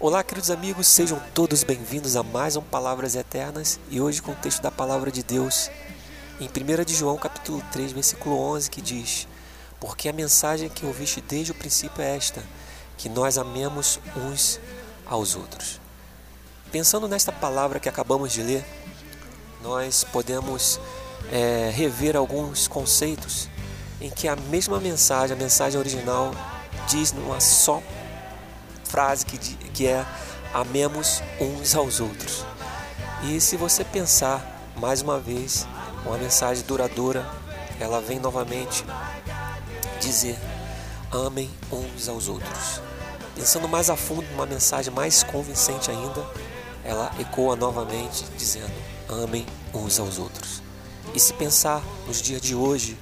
Olá, queridos amigos, sejam todos bem-vindos a mais um Palavras Eternas e hoje com o texto da Palavra de Deus em 1 de João, capítulo 3, versículo 11, que diz: Porque a mensagem que ouviste desde o princípio é esta, que nós amemos uns aos outros. Pensando nesta palavra que acabamos de ler, nós podemos é, rever alguns conceitos em que a mesma mensagem, a mensagem original, diz numa só frase que, que é amemos uns aos outros. E se você pensar mais uma vez, uma mensagem duradoura, ela vem novamente dizer amem uns aos outros. Pensando mais a fundo, uma mensagem mais convincente ainda, ela ecoa novamente dizendo amem uns aos outros. E se pensar nos dias de hoje,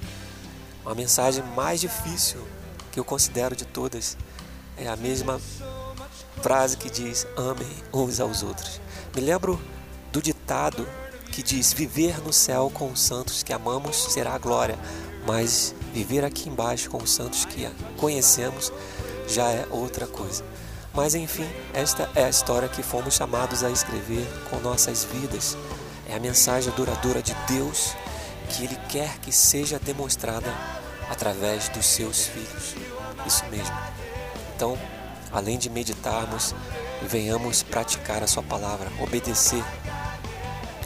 uma mensagem mais difícil que eu considero de todas é a mesma frase que diz: amem uns aos outros. Me lembro do ditado que diz: viver no céu com os santos que amamos será a glória, mas viver aqui embaixo com os santos que conhecemos já é outra coisa. Mas enfim, esta é a história que fomos chamados a escrever com nossas vidas. É a mensagem duradoura de Deus que Ele quer que seja demonstrada através dos seus filhos. Isso mesmo. Então, além de meditarmos, venhamos praticar a Sua palavra, obedecer.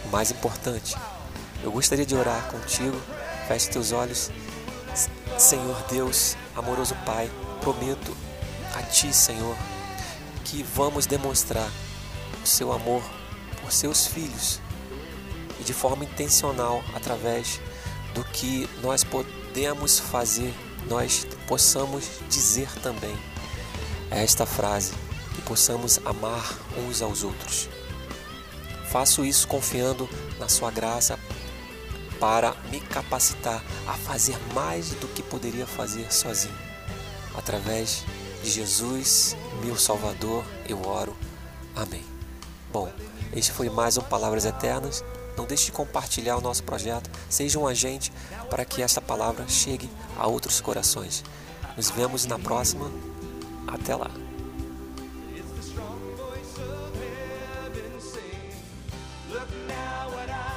O mais importante, eu gostaria de orar contigo. Feche teus olhos. Senhor Deus, amoroso Pai, prometo a Ti, Senhor, que vamos demonstrar o Seu amor por seus filhos e de forma intencional através do que nós podemos fazer, nós possamos dizer também esta frase, que possamos amar uns aos outros. Faço isso confiando na Sua graça para me capacitar a fazer mais do que poderia fazer sozinho. Através de Jesus, meu Salvador, eu oro. Amém. Bom, este foi mais um Palavras Eternas. Não deixe de compartilhar o nosso projeto. Seja um agente para que esta palavra chegue a outros corações. Nos vemos na próxima. Até lá. Look now.